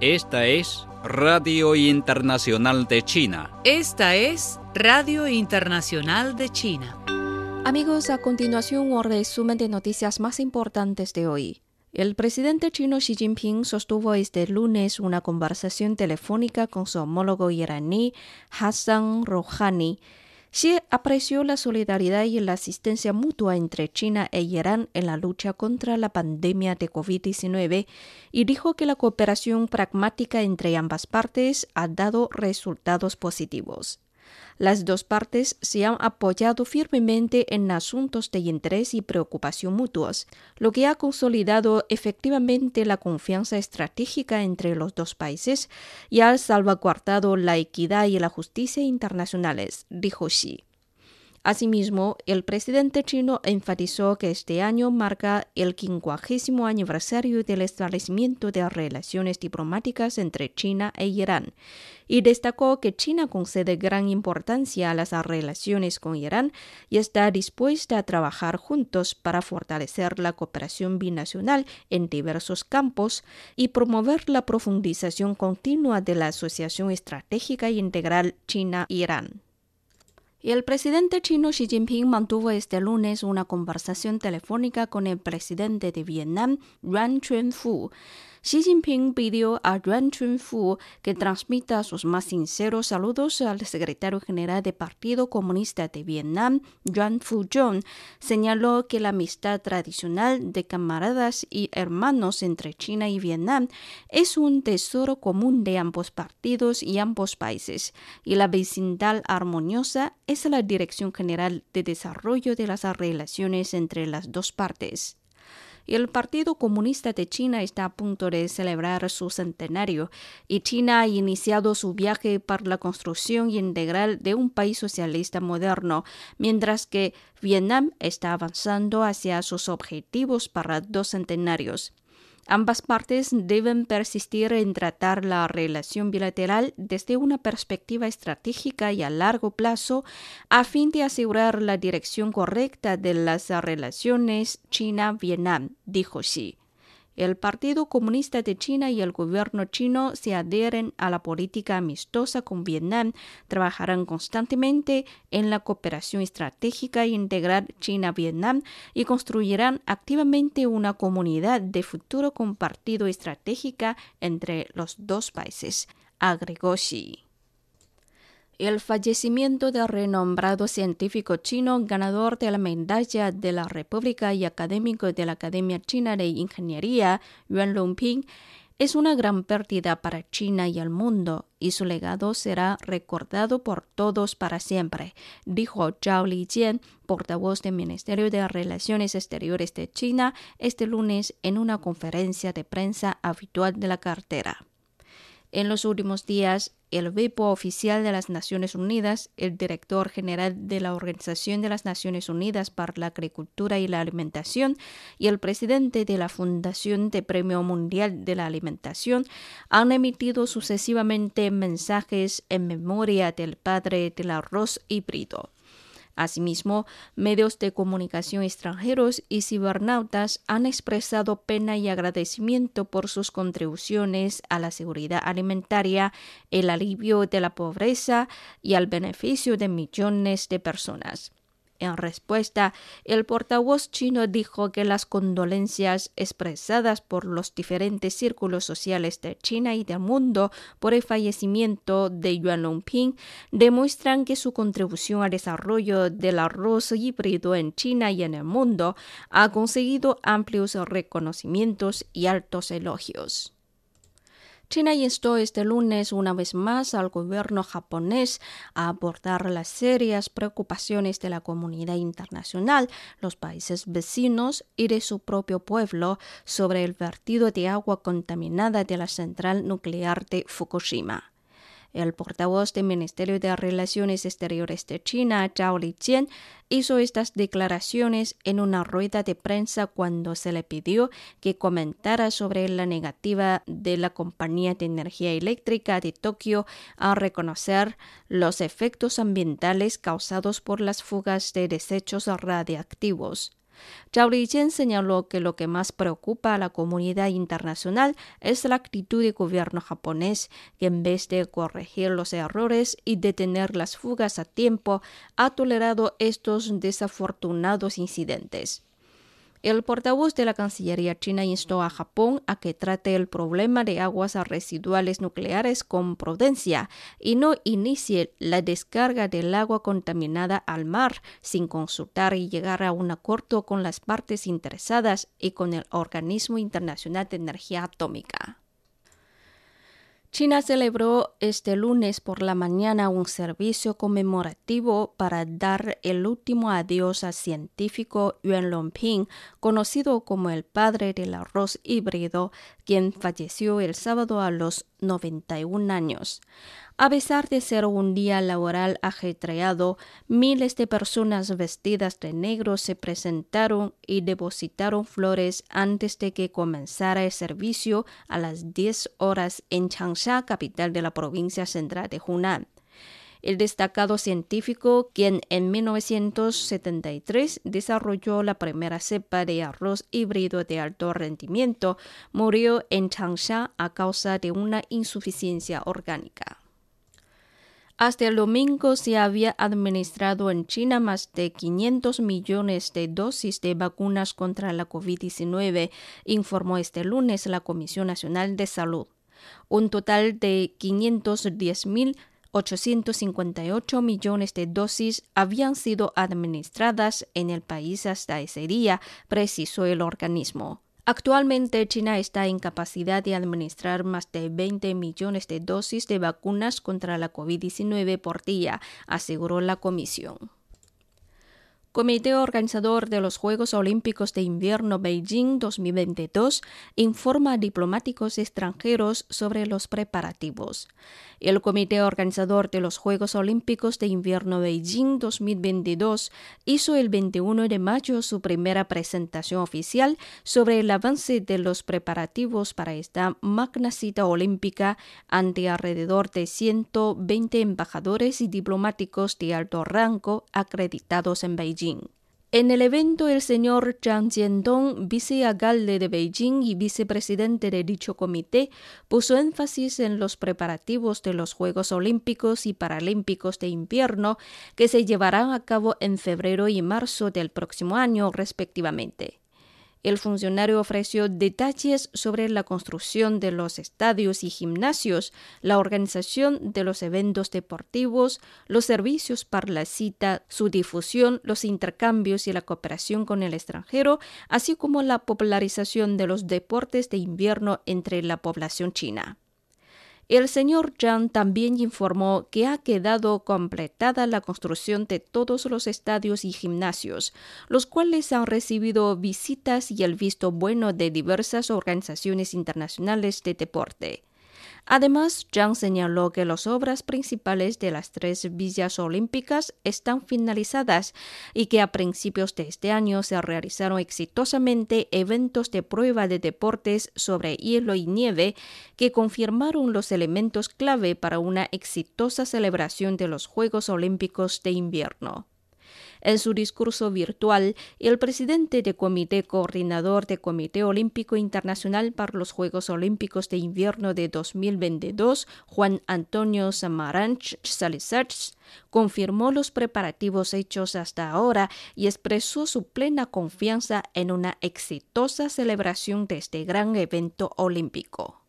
Esta es Radio Internacional de China. Esta es Radio Internacional de China. Amigos, a continuación un resumen de noticias más importantes de hoy. El presidente chino Xi Jinping sostuvo este lunes una conversación telefónica con su homólogo iraní Hassan Rouhani Xi apreció la solidaridad y la asistencia mutua entre China e Irán en la lucha contra la pandemia de COVID-19 y dijo que la cooperación pragmática entre ambas partes ha dado resultados positivos. Las dos partes se han apoyado firmemente en asuntos de interés y preocupación mutuos, lo que ha consolidado efectivamente la confianza estratégica entre los dos países y ha salvaguardado la equidad y la justicia internacionales, dijo Xi. Asimismo, el presidente chino enfatizó que este año marca el quincuagésimo aniversario del establecimiento de relaciones diplomáticas entre China e Irán y destacó que China concede gran importancia a las relaciones con Irán y está dispuesta a trabajar juntos para fortalecer la cooperación binacional en diversos campos y promover la profundización continua de la Asociación Estratégica Integral China-Irán. Y el presidente chino Xi Jinping mantuvo este lunes una conversación telefónica con el presidente de Vietnam, Yuan Chunfu. Xi Jinping pidió a Yuan Chunfu que transmita sus más sinceros saludos al secretario general del Partido Comunista de Vietnam, Yuan Fuzhong. Señaló que la amistad tradicional de camaradas y hermanos entre China y Vietnam es un tesoro común de ambos partidos y ambos países, y la vecindad armoniosa es la dirección general de desarrollo de las relaciones entre las dos partes. El Partido Comunista de China está a punto de celebrar su centenario y China ha iniciado su viaje para la construcción integral de un país socialista moderno, mientras que Vietnam está avanzando hacia sus objetivos para dos centenarios. Ambas partes deben persistir en tratar la relación bilateral desde una perspectiva estratégica y a largo plazo a fin de asegurar la dirección correcta de las relaciones China-Vietnam, dijo Xi. El Partido Comunista de China y el gobierno chino se adhieren a la política amistosa con Vietnam, trabajarán constantemente en la cooperación estratégica integral China-Vietnam y construirán activamente una comunidad de futuro compartido estratégica entre los dos países, agregó Xi. El fallecimiento del renombrado científico chino ganador de la medalla de la República y académico de la Academia China de Ingeniería, Yuan Longping, es una gran pérdida para China y el mundo, y su legado será recordado por todos para siempre, dijo Zhao Lijian, portavoz del Ministerio de Relaciones Exteriores de China, este lunes en una conferencia de prensa habitual de la cartera. En los últimos días, el obispo oficial de las Naciones Unidas, el director general de la Organización de las Naciones Unidas para la Agricultura y la Alimentación y el presidente de la Fundación de Premio Mundial de la Alimentación han emitido sucesivamente mensajes en memoria del padre del arroz híbrido. Asimismo, medios de comunicación extranjeros y cibernautas han expresado pena y agradecimiento por sus contribuciones a la seguridad alimentaria, el alivio de la pobreza y al beneficio de millones de personas. En respuesta, el portavoz chino dijo que las condolencias expresadas por los diferentes círculos sociales de China y del mundo por el fallecimiento de Yuan Longping demuestran que su contribución al desarrollo del arroz híbrido en China y en el mundo ha conseguido amplios reconocimientos y altos elogios. China instó este lunes una vez más al gobierno japonés a abordar las serias preocupaciones de la comunidad internacional, los países vecinos y de su propio pueblo sobre el vertido de agua contaminada de la central nuclear de Fukushima. El portavoz del Ministerio de Relaciones Exteriores de China, Zhao Lijian, hizo estas declaraciones en una rueda de prensa cuando se le pidió que comentara sobre la negativa de la compañía de energía eléctrica de Tokio a reconocer los efectos ambientales causados por las fugas de desechos radiactivos. Zhao Lijian señaló que lo que más preocupa a la comunidad internacional es la actitud del gobierno japonés, que en vez de corregir los errores y detener las fugas a tiempo, ha tolerado estos desafortunados incidentes. El portavoz de la Cancillería china instó a Japón a que trate el problema de aguas residuales nucleares con prudencia y no inicie la descarga del agua contaminada al mar sin consultar y llegar a un acuerdo con las partes interesadas y con el Organismo Internacional de Energía Atómica. China celebró este lunes por la mañana un servicio conmemorativo para dar el último adiós al científico Yuan Longping, conocido como el padre del arroz híbrido, quien falleció el sábado a los 91 años. A pesar de ser un día laboral ajetreado, miles de personas vestidas de negro se presentaron y depositaron flores antes de que comenzara el servicio a las 10 horas en Changsha, capital de la provincia central de Hunan. El destacado científico, quien en 1973 desarrolló la primera cepa de arroz híbrido de alto rendimiento, murió en Changsha a causa de una insuficiencia orgánica. Hasta el domingo se había administrado en China más de 500 millones de dosis de vacunas contra la COVID-19, informó este lunes la Comisión Nacional de Salud. Un total de 510.858 millones de dosis habían sido administradas en el país hasta ese día, precisó el organismo. Actualmente China está en capacidad de administrar más de 20 millones de dosis de vacunas contra la COVID-19 por día, aseguró la comisión. Comité organizador de los Juegos Olímpicos de Invierno Beijing 2022 informa a diplomáticos extranjeros sobre los preparativos. El Comité organizador de los Juegos Olímpicos de Invierno Beijing 2022 hizo el 21 de mayo su primera presentación oficial sobre el avance de los preparativos para esta magna cita olímpica ante alrededor de 120 embajadores y diplomáticos de alto rango acreditados en Beijing. En el evento, el señor Zhang Jiandong, vicealcalde de Beijing y vicepresidente de dicho comité, puso énfasis en los preparativos de los Juegos Olímpicos y Paralímpicos de invierno que se llevarán a cabo en febrero y marzo del próximo año, respectivamente. El funcionario ofreció detalles sobre la construcción de los estadios y gimnasios, la organización de los eventos deportivos, los servicios para la cita, su difusión, los intercambios y la cooperación con el extranjero, así como la popularización de los deportes de invierno entre la población china. El señor Zhang también informó que ha quedado completada la construcción de todos los estadios y gimnasios, los cuales han recibido visitas y el visto bueno de diversas organizaciones internacionales de deporte. Además, Zhang señaló que las obras principales de las tres villas olímpicas están finalizadas y que a principios de este año se realizaron exitosamente eventos de prueba de deportes sobre hielo y nieve que confirmaron los elementos clave para una exitosa celebración de los Juegos Olímpicos de invierno. En su discurso virtual, el presidente del Comité Coordinador del Comité Olímpico Internacional para los Juegos Olímpicos de Invierno de 2022, Juan Antonio Samaranch Salisach, confirmó los preparativos hechos hasta ahora y expresó su plena confianza en una exitosa celebración de este gran evento olímpico.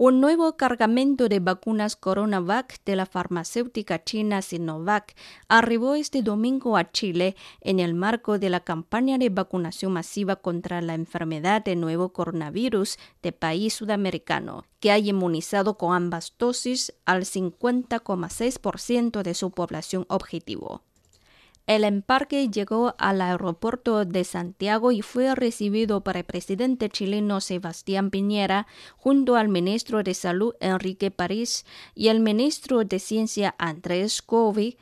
Un nuevo cargamento de vacunas CoronaVac de la farmacéutica china Sinovac arribó este domingo a Chile en el marco de la campaña de vacunación masiva contra la enfermedad de nuevo coronavirus de país sudamericano, que ha inmunizado con ambas dosis al 50,6% de su población objetivo. El embarque llegó al aeropuerto de Santiago y fue recibido por el presidente chileno Sebastián Piñera junto al ministro de Salud Enrique París y el ministro de Ciencia Andrés Covi.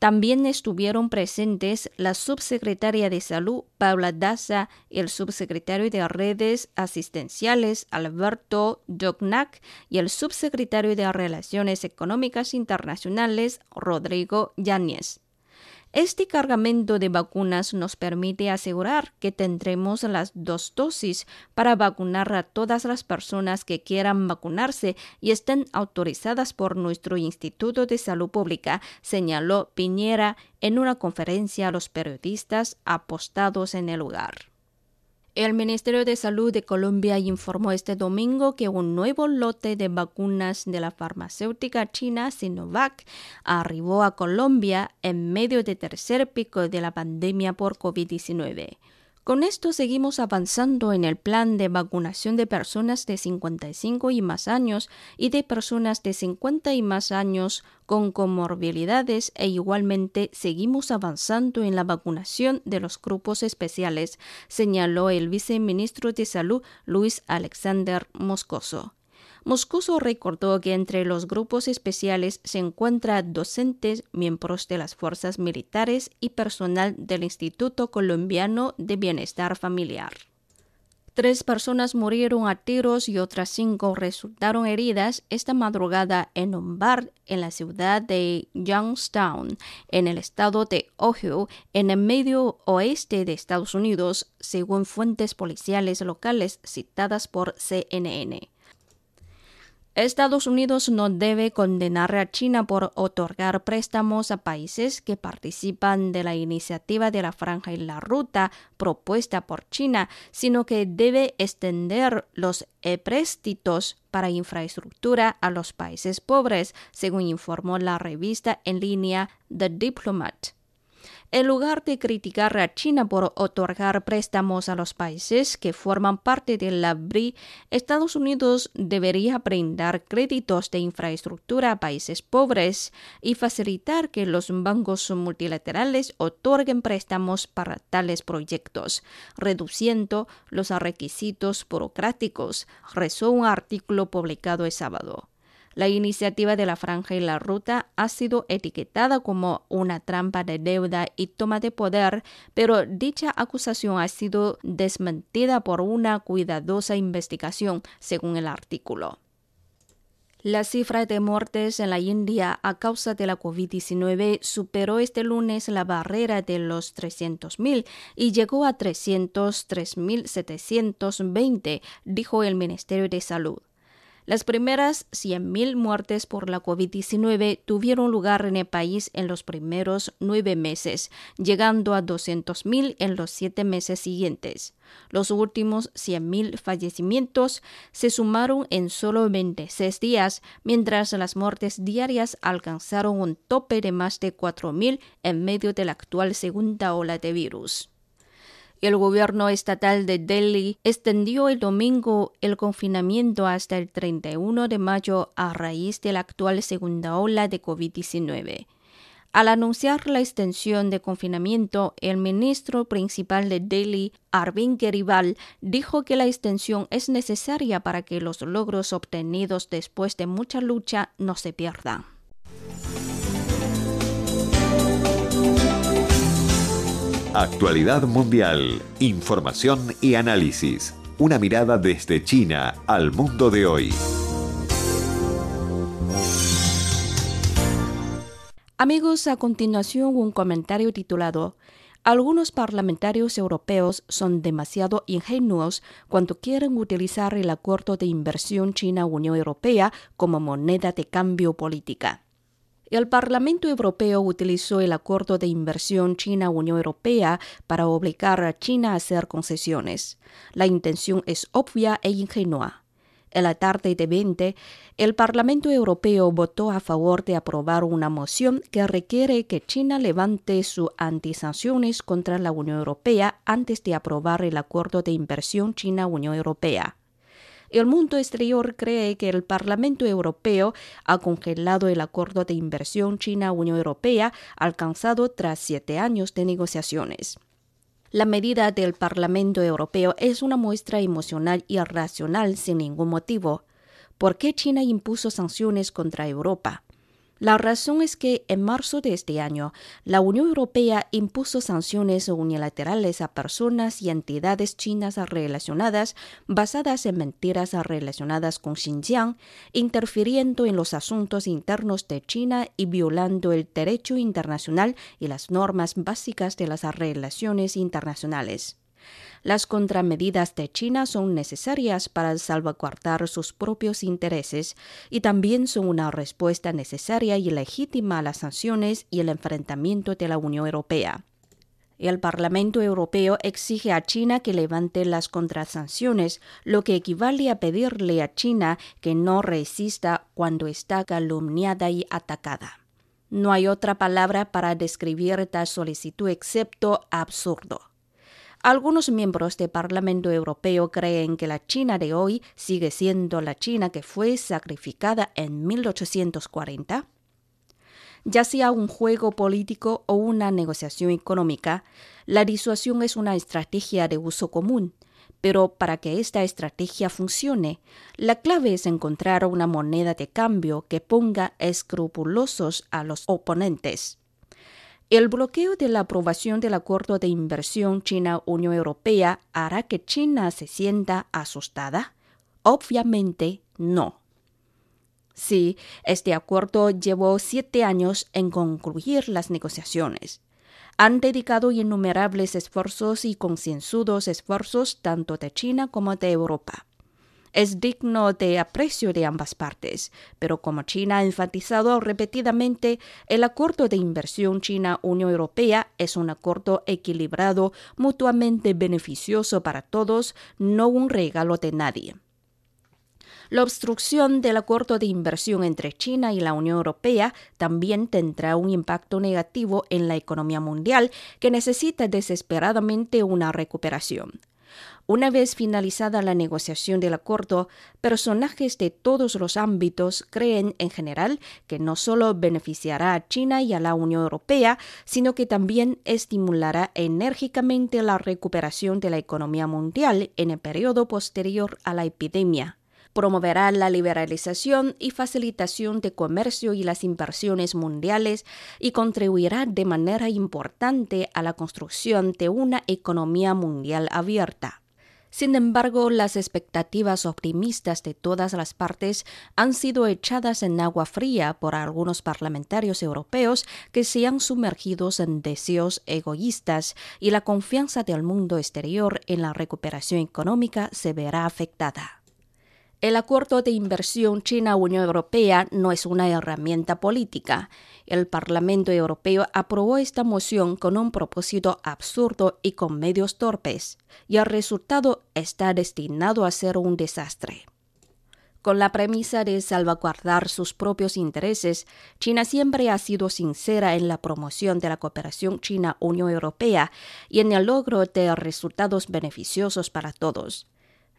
También estuvieron presentes la subsecretaria de Salud Paula Daza y el subsecretario de Redes Asistenciales Alberto Dognac y el subsecretario de Relaciones Económicas Internacionales Rodrigo Yáñez. Este cargamento de vacunas nos permite asegurar que tendremos las dos dosis para vacunar a todas las personas que quieran vacunarse y estén autorizadas por nuestro Instituto de Salud Pública, señaló Piñera en una conferencia a los periodistas apostados en el lugar. El Ministerio de Salud de Colombia informó este domingo que un nuevo lote de vacunas de la farmacéutica china Sinovac arribó a Colombia en medio del tercer pico de la pandemia por COVID-19. Con esto seguimos avanzando en el plan de vacunación de personas de 55 y más años y de personas de 50 y más años con comorbilidades e igualmente seguimos avanzando en la vacunación de los grupos especiales, señaló el viceministro de Salud Luis Alexander Moscoso. Moscoso recordó que entre los grupos especiales se encuentran docentes, miembros de las fuerzas militares y personal del Instituto Colombiano de Bienestar Familiar. Tres personas murieron a tiros y otras cinco resultaron heridas esta madrugada en un bar en la ciudad de Youngstown, en el estado de Ohio, en el medio oeste de Estados Unidos, según fuentes policiales locales citadas por CNN. Estados Unidos no debe condenar a China por otorgar préstamos a países que participan de la iniciativa de la Franja y la Ruta propuesta por China, sino que debe extender los préstitos para infraestructura a los países pobres, según informó la revista en línea The Diplomat. En lugar de criticar a China por otorgar préstamos a los países que forman parte de la BRI, Estados Unidos debería brindar créditos de infraestructura a países pobres y facilitar que los bancos multilaterales otorguen préstamos para tales proyectos, reduciendo los requisitos burocráticos, rezó un artículo publicado el sábado. La iniciativa de la franja y la ruta ha sido etiquetada como una trampa de deuda y toma de poder, pero dicha acusación ha sido desmentida por una cuidadosa investigación, según el artículo. La cifra de muertes en la India a causa de la COVID-19 superó este lunes la barrera de los 300.000 y llegó a 303.720, dijo el Ministerio de Salud. Las primeras 100.000 muertes por la COVID-19 tuvieron lugar en el país en los primeros nueve meses, llegando a 200.000 en los siete meses siguientes. Los últimos 100.000 fallecimientos se sumaron en solo 26 días, mientras las muertes diarias alcanzaron un tope de más de 4.000 en medio de la actual segunda ola de virus. El gobierno estatal de Delhi extendió el domingo el confinamiento hasta el 31 de mayo a raíz de la actual segunda ola de COVID-19. Al anunciar la extensión de confinamiento, el ministro principal de Delhi, Arvind Kejriwal, dijo que la extensión es necesaria para que los logros obtenidos después de mucha lucha no se pierdan. Actualidad mundial, información y análisis. Una mirada desde China al mundo de hoy. Amigos, a continuación un comentario titulado algunos parlamentarios europeos son demasiado ingenuos cuando quieren utilizar el acuerdo de inversión China-Unión Europea como moneda de cambio política. El Parlamento Europeo utilizó el acuerdo de inversión China-Unión Europea para obligar a China a hacer concesiones. La intención es obvia e ingenua. En la tarde de 20, el Parlamento Europeo votó a favor de aprobar una moción que requiere que China levante sus antisanciones contra la Unión Europea antes de aprobar el acuerdo de inversión China-Unión Europea. El mundo exterior cree que el Parlamento Europeo ha congelado el acuerdo de inversión China-Unión Europea alcanzado tras siete años de negociaciones. La medida del Parlamento Europeo es una muestra emocional y racional sin ningún motivo. ¿Por qué China impuso sanciones contra Europa? La razón es que en marzo de este año, la Unión Europea impuso sanciones unilaterales a personas y entidades chinas relacionadas basadas en mentiras relacionadas con Xinjiang, interfiriendo en los asuntos internos de China y violando el derecho internacional y las normas básicas de las relaciones internacionales. Las contramedidas de China son necesarias para salvaguardar sus propios intereses y también son una respuesta necesaria y legítima a las sanciones y el enfrentamiento de la Unión Europea. El Parlamento Europeo exige a China que levante las contrasanciones, lo que equivale a pedirle a China que no resista cuando está calumniada y atacada. No hay otra palabra para describir tal solicitud excepto absurdo. Algunos miembros del Parlamento Europeo creen que la China de hoy sigue siendo la China que fue sacrificada en 1840. Ya sea un juego político o una negociación económica, la disuasión es una estrategia de uso común. Pero para que esta estrategia funcione, la clave es encontrar una moneda de cambio que ponga escrupulosos a los oponentes. El bloqueo de la aprobación del acuerdo de inversión China-Unión Europea hará que China se sienta asustada? Obviamente no. Sí, este acuerdo llevó siete años en concluir las negociaciones. Han dedicado innumerables esfuerzos y concienzudos esfuerzos tanto de China como de Europa es digno de aprecio de ambas partes, pero como China ha enfatizado repetidamente, el acuerdo de inversión China-Unión Europea es un acuerdo equilibrado, mutuamente beneficioso para todos, no un regalo de nadie. La obstrucción del acuerdo de inversión entre China y la Unión Europea también tendrá un impacto negativo en la economía mundial que necesita desesperadamente una recuperación. Una vez finalizada la negociación del acuerdo, personajes de todos los ámbitos creen en general que no solo beneficiará a China y a la Unión Europea, sino que también estimulará enérgicamente la recuperación de la economía mundial en el periodo posterior a la epidemia promoverá la liberalización y facilitación de comercio y las inversiones mundiales y contribuirá de manera importante a la construcción de una economía mundial abierta. Sin embargo, las expectativas optimistas de todas las partes han sido echadas en agua fría por algunos parlamentarios europeos que se han sumergido en deseos egoístas y la confianza del mundo exterior en la recuperación económica se verá afectada. El acuerdo de inversión China-Unión Europea no es una herramienta política. El Parlamento Europeo aprobó esta moción con un propósito absurdo y con medios torpes, y el resultado está destinado a ser un desastre. Con la premisa de salvaguardar sus propios intereses, China siempre ha sido sincera en la promoción de la cooperación China-Unión Europea y en el logro de resultados beneficiosos para todos.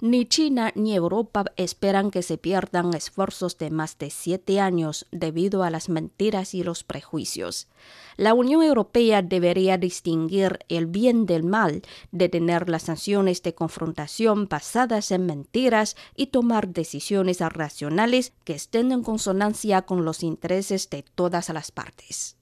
Ni China ni Europa esperan que se pierdan esfuerzos de más de siete años debido a las mentiras y los prejuicios. La Unión Europea debería distinguir el bien del mal, detener las sanciones de confrontación basadas en mentiras y tomar decisiones racionales que estén en consonancia con los intereses de todas las partes.